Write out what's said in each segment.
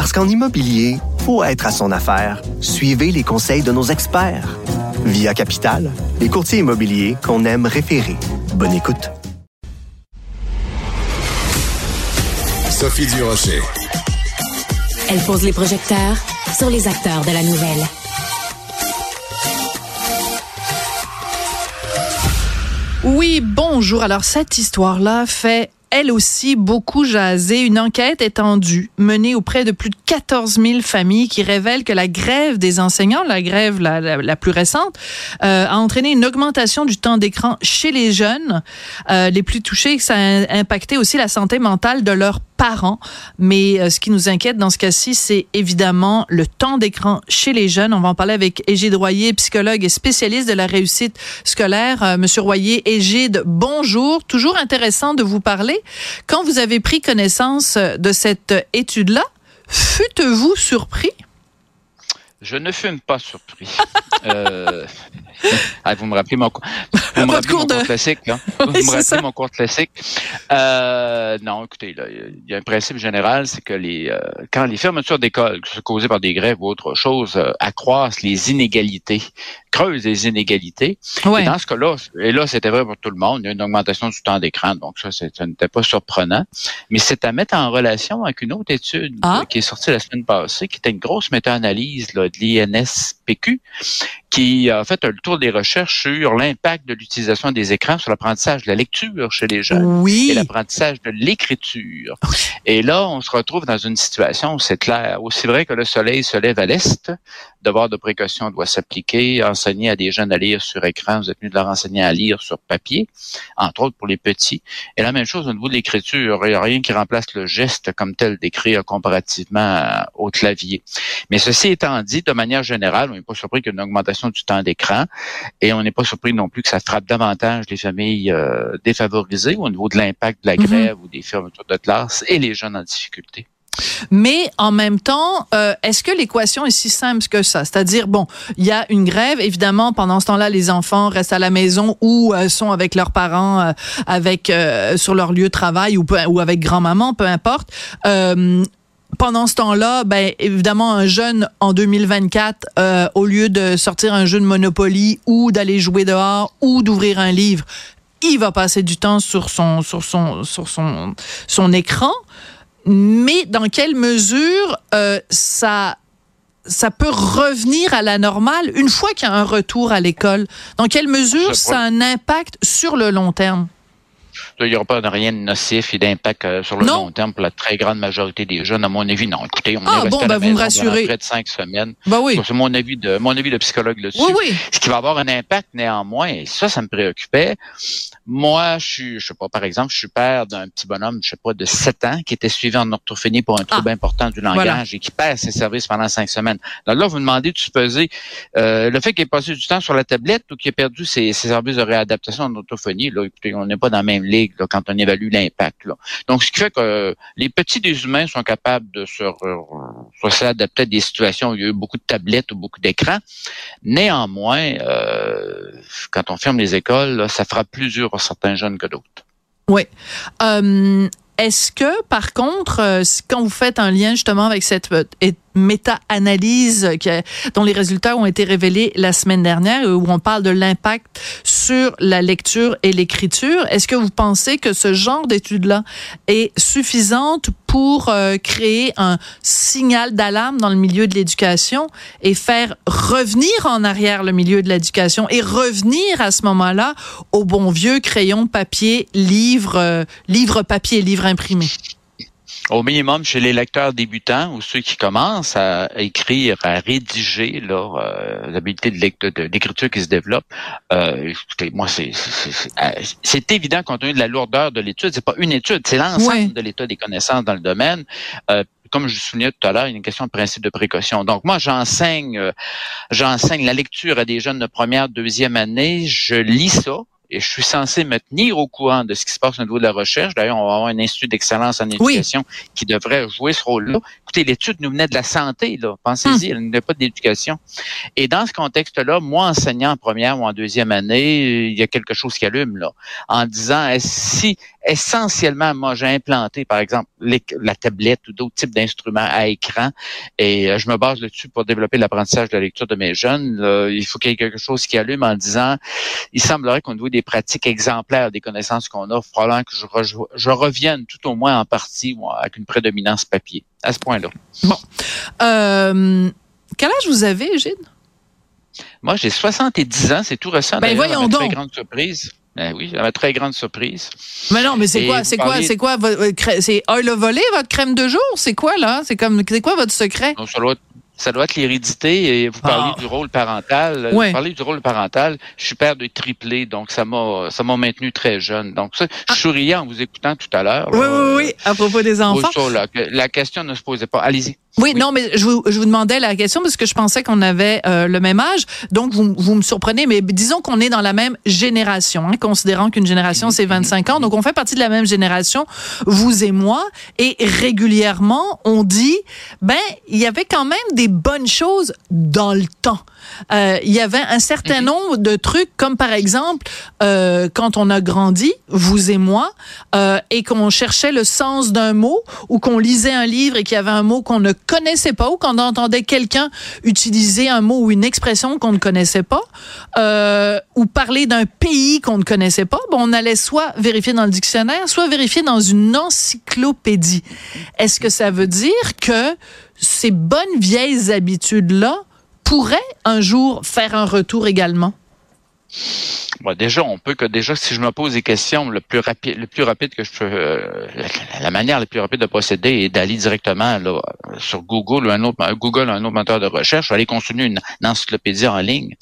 Parce qu'en immobilier, faut être à son affaire. Suivez les conseils de nos experts. Via Capital, les courtiers immobiliers qu'on aime référer. Bonne écoute. Sophie Durocher. Elle pose les projecteurs sur les acteurs de la nouvelle. Oui, bonjour. Alors, cette histoire-là fait elle aussi beaucoup jasé. Une enquête étendue menée auprès de plus de 14 000 familles qui révèle que la grève des enseignants, la grève la, plus récente, euh, a entraîné une augmentation du temps d'écran chez les jeunes euh, les plus touchés. Ça a impacté aussi la santé mentale de leurs parents. Mais euh, ce qui nous inquiète dans ce cas-ci, c'est évidemment le temps d'écran chez les jeunes. On va en parler avec Égide Royer, psychologue et spécialiste de la réussite scolaire. Euh, Monsieur Royer, Égide, bonjour. Toujours intéressant de vous parler. Quand vous avez pris connaissance de cette étude-là, fûtes-vous surpris? Je ne fume pas surpris. euh, ah, vous me rappelez mon, vous me rappelez mon cours classique. Hein? vous me rappelez mon cours classique. Euh, non, écoutez, il y a un principe général, c'est que les euh, quand les fermetures d'écoles, causées par des grèves ou autre chose, euh, accroissent les inégalités, creusent les inégalités. Et dans ce cas-là, et là, c'était vrai pour tout le monde, il y a une augmentation du temps d'écran, donc ça, ça n'était pas surprenant. Mais c'est à mettre en relation avec une autre étude ah. qui est sortie la semaine passée, qui était une grosse méta-analyse de qui a fait le tour des recherches sur l'impact de l'utilisation des écrans sur l'apprentissage de la lecture chez les jeunes et l'apprentissage de l'écriture. Et là, on se retrouve dans une situation où c'est clair. Aussi vrai que le soleil se lève à l'est, devoir de précaution doit s'appliquer. Enseigner à des jeunes à lire sur écran, vous êtes mieux de leur enseigner à lire sur papier, entre autres pour les petits. Et la même chose au niveau de l'écriture. Il n'y a rien qui remplace le geste comme tel d'écrire comparativement au clavier. Mais ceci étant dit, de manière générale, n'est pas surpris qu'il y ait une augmentation du temps d'écran et on n'est pas surpris non plus que ça frappe davantage les familles euh, défavorisées au niveau de l'impact de la mhm. grève ou des fermetures de classe et les jeunes en difficulté. Mais en même temps, euh, est-ce que l'équation est si simple que ça? C'est-à-dire, bon, il y a une grève, évidemment, pendant ce temps-là, les enfants restent à la maison ou euh, sont avec leurs parents, avec sur leur lieu de travail ou, ou avec grand-maman, peu importe pendant ce temps-là, ben évidemment, un jeune en 2024, euh, au lieu de sortir un jeu de Monopoly ou d'aller jouer dehors ou d'ouvrir un livre, il va passer du temps sur son sur son sur son son écran. Mais dans quelle mesure euh, ça ça peut revenir à la normale une fois qu'il y a un retour à l'école? Dans quelle mesure ça a un impact sur le long terme? Il n'y aura pas de rien de nocif et d'impact euh, sur le long terme pour la très grande majorité des jeunes. À mon avis, non. Écoutez, on ah, est bon, resté à la ben, vous me rassurez. près de cinq semaines. Ben oui. C'est mon avis de mon avis de psychologue là-dessus. Oui, oui. Ce qui va avoir un impact néanmoins, et ça, ça me préoccupait. Moi, je suis, je sais pas, par exemple, je suis père d'un petit bonhomme, je sais pas, de 7 ans, qui était suivi en orthophonie pour un trouble ah. important du langage et qui perd ses services pendant cinq semaines. Donc là, vous me demandez de supposer euh, le fait qu'il ait passé du temps sur la tablette ou qu'il ait perdu ses, ses services de réadaptation en orthophonie. Là, écoutez, on n'est pas dans la même quand on évalue l'impact. Donc, ce qui fait que les petits des humains sont capables de se, s'adapter à des situations où il y a eu beaucoup de tablettes ou beaucoup d'écrans. Néanmoins, euh, quand on ferme les écoles, ça fera plus dur pour certains jeunes que d'autres. Oui. Euh, est-ce que, par contre, euh, quand vous faites un lien justement avec cette méta-analyse dont les résultats ont été révélés la semaine dernière, où on parle de l'impact sur la lecture et l'écriture. Est-ce que vous pensez que ce genre d'étude-là est suffisante pour euh, créer un signal d'alarme dans le milieu de l'éducation et faire revenir en arrière le milieu de l'éducation et revenir à ce moment-là au bon vieux crayon papier, livre, euh, livre papier, livre imprimé? Au minimum chez les lecteurs débutants ou ceux qui commencent à écrire, à rédiger leur euh, l'habilité de d'écriture qui se développe. Euh, moi, c'est c'est évident compte tenu de la lourdeur de l'étude. C'est pas une étude, c'est l'ensemble de l'état des connaissances dans le domaine. Euh, comme je soulignais tout à l'heure, il y a une question de principe de précaution. Donc moi, j'enseigne, euh, j'enseigne la lecture à des jeunes de première, deuxième année. Je lis ça et je suis censé me tenir au courant de ce qui se passe au niveau de la recherche. D'ailleurs, on va avoir un institut d'excellence en éducation qui devrait jouer ce rôle-là. Écoutez, l'étude nous venait de la santé, là. Pensez-y, hmm. elle n'est pas d'éducation. Et dans ce contexte-là, moi, enseignant en première ou en deuxième année, il y a quelque chose qui allume, là, en disant, si essentiellement, moi, j'ai implanté, par exemple, la tablette ou d'autres types d'instruments à écran, et euh, je me base là-dessus pour développer l'apprentissage de la lecture de mes jeunes. il faut qu'il y ait quelque chose qui allume en disant, il semblerait qu'on doit des pratiques exemplaires des connaissances qu'on offre, probablement que je, je, revienne tout au moins en partie avec une prédominance papier, à ce point-là. Bon. Euh, quel âge vous avez, Gilles? Moi, j'ai 70 ans, c'est tout récent. Ben voyons donc. Très grande surprise. Ben oui, ma très grande surprise. Mais non, mais c'est quoi, c'est quoi, c'est quoi, c'est oil volé votre crème de jour, c'est quoi là, c'est comme, c'est quoi votre secret? Non, ça doit, ça doit être l'hérédité. Et vous parlez ah. du rôle parental. Vous parlez du rôle parental. Je suis père de triplé, donc ça m'a ça m'a maintenu très jeune. Donc ça, je ah. souriais en vous écoutant tout à l'heure. Oui, oui, oui, à propos des enfants. la question ne se posait pas. Allez-y. Oui, non, mais je vous, je vous demandais la question parce que je pensais qu'on avait euh, le même âge. Donc, vous, vous me surprenez, mais disons qu'on est dans la même génération, hein, considérant qu'une génération, c'est 25 ans. Donc, on fait partie de la même génération, vous et moi. Et régulièrement, on dit, ben, il y avait quand même des bonnes choses dans le temps. Euh, il y avait un certain mhm. nombre de trucs, comme par exemple, euh, quand on a grandi, vous et moi, euh, et qu'on cherchait le sens d'un mot, ou qu'on lisait un livre et qu'il y avait un mot qu'on ne connaissait pas, ou qu'on entendait quelqu'un utiliser un mot ou une expression qu'on ne connaissait pas, euh, ou parler d'un pays qu'on ne connaissait pas, bon, on allait soit vérifier dans le dictionnaire, soit vérifier dans une encyclopédie. Est-ce que ça veut dire que ces bonnes vieilles habitudes-là pourrait un jour faire un retour également? Déjà, on peut que déjà, si je me pose des questions, le plus rapide, le plus rapide que je peux, euh, la, manière la plus rapide de procéder est d'aller directement là, sur Google ou un autre, Google, un autre moteur de recherche, aller consulter une, encyclopédie en ligne.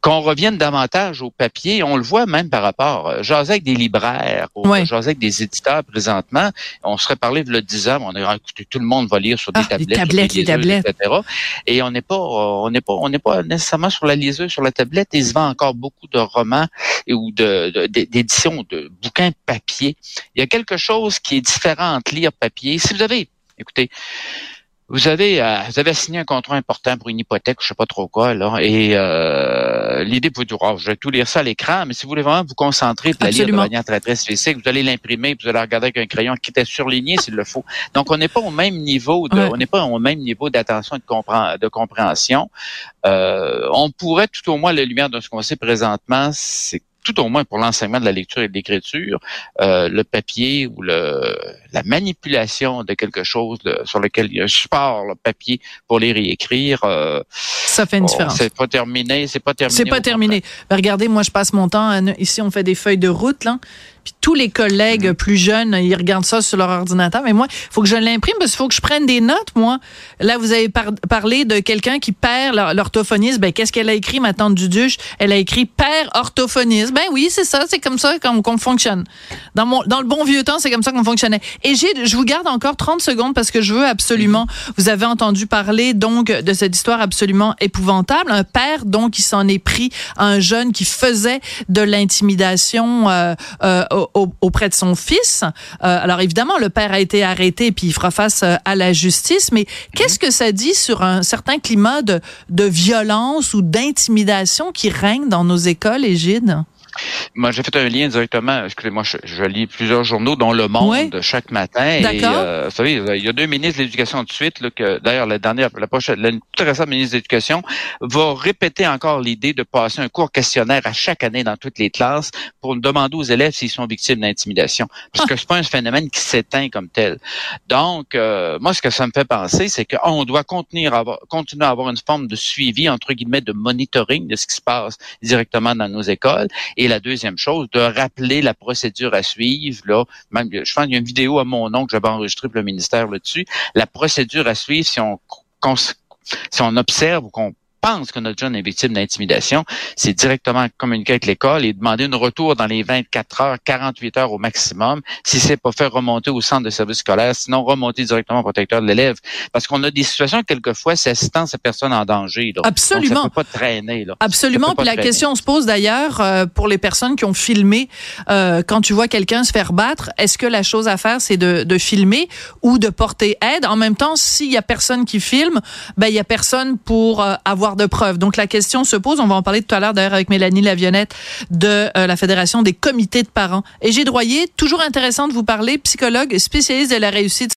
qu'on revienne davantage au papier, on le voit même par rapport, euh, j'osais avec des libraires, ou avec des éditeurs présentement, on serait parlé de le 10 ans, on a écouté, tout le monde va lire sur des tablettes, des tablettes, des tablettes. etc. Et on n'est pas, on n'est pas, on n'est pas nécessairement sur la liseuse, sur la tablette, et vend encore beaucoup de romans et, ou de, d'éditions de, bouquins papier. Il y a quelque chose qui est différent entre lire papier. Si vous avez, écoutez, vous avez, euh, vous avez signé un contrat important pour une hypothèque, je sais pas trop quoi, là, et euh, l'idée vous dire, oh, je vais tout lire ça à l'écran, mais si vous voulez vraiment vous concentrer et la lire de manière très très spécifique, vous allez l'imprimer, vous allez regarder avec un crayon qui était surligné s'il le faut. Donc on n'est pas au même niveau, de, on n'est pas au même niveau d'attention et de, de compréhension. Euh, on pourrait tout au moins, à la lumière de ce qu'on sait présentement, c'est tout au moins pour l'enseignement de la lecture et de l'écriture, euh, le papier ou le, la manipulation de quelque chose sur lequel il y a un support, le papier pour lire et écrire. Euh, ça fait une différence. C'est pas terminé, c'est pas terminé. C'est pas terminé. Ben, regardez, moi je passe mon temps ici, on fait des feuilles de route là. Puis tous les collègues mhm. plus jeunes, ils regardent ça sur leur ordinateur. Mais moi, il faut que je l'imprime parce qu'il faut que je prenne des notes, moi. Là, vous avez parlé de quelqu'un qui perd l'orthophonisme. Ben, qu'est-ce qu'elle a écrit, ma tante Duduche? Elle a écrit père orthophonisme. Ben oui, c'est ça. C'est comme ça qu'on fonctionne. Dans, mon, dans le bon vieux temps, c'est comme ça qu'on fonctionnait. Et j'ai, je vous garde encore 30 secondes parce que je veux absolument, mhm. vous avez entendu parler donc de cette histoire absolument épouvantable. Un père, donc, qui s'en est pris à un jeune qui faisait de l'intimidation euh, euh, auprès de son fils. Euh, alors évidemment, le père a été arrêté puis il fera face euh, à la justice. Mais qu'est-ce que ça dit sur un certain climat de, de violence ou d'intimidation qui règne dans nos écoles, Égide? Moi, j'ai fait un lien directement. Excusez-moi, je, lis plusieurs journaux, dont Le Monde, chaque matin. Et, euh, vous savez, il y a deux ministres de l'Éducation de suite, là, que d'ailleurs, la dernière, la prochaine, la très récente ministre de l'Éducation va répéter encore l'idée de passer un cours questionnaire à chaque année dans toutes les classes pour demander aux élèves s'ils sont victimes d'intimidation. Parce que c'est pas un phénomène qui s'éteint comme tel. Donc, euh, moi, ce que ça me fait penser, c'est qu'on doit continuer à, avoir, continuer à avoir une forme de suivi, entre guillemets, de monitoring de ce qui se passe directement dans nos écoles. Et la deuxième chose, de rappeler la procédure à suivre. Là, je pense qu'il y a une vidéo à mon nom que j'avais enregistrée pour le ministère là-dessus. La procédure à suivre si on, si on observe ou qu'on pense que notre jeune est victime d'intimidation, c'est directement communiquer avec l'école et demander une retour dans les 24 heures, 48 heures au maximum. Si c'est pas fait, remonter au centre de service scolaire, sinon remonter directement au protecteur de l'élève. Parce qu'on a des situations, quelquefois, c'est assistant à personne en danger. Là. Absolument. Donc, ça peut pas traîner. Là. Absolument. Puis la question se pose d'ailleurs euh, pour les personnes qui ont filmé euh, quand tu vois quelqu'un se faire battre, est-ce que la chose à faire c'est de, de, filmer ou de porter aide? En même temps, s'il y a personne qui filme, ben il y a personne pour euh, avoir de preuves. Donc la question se pose. On va en parler tout à l'heure d'ailleurs avec Mélanie Lavionnette de euh, la Fédération des comités de parents. Et droyé, toujours intéressant de vous parler, psychologue spécialiste de la réussite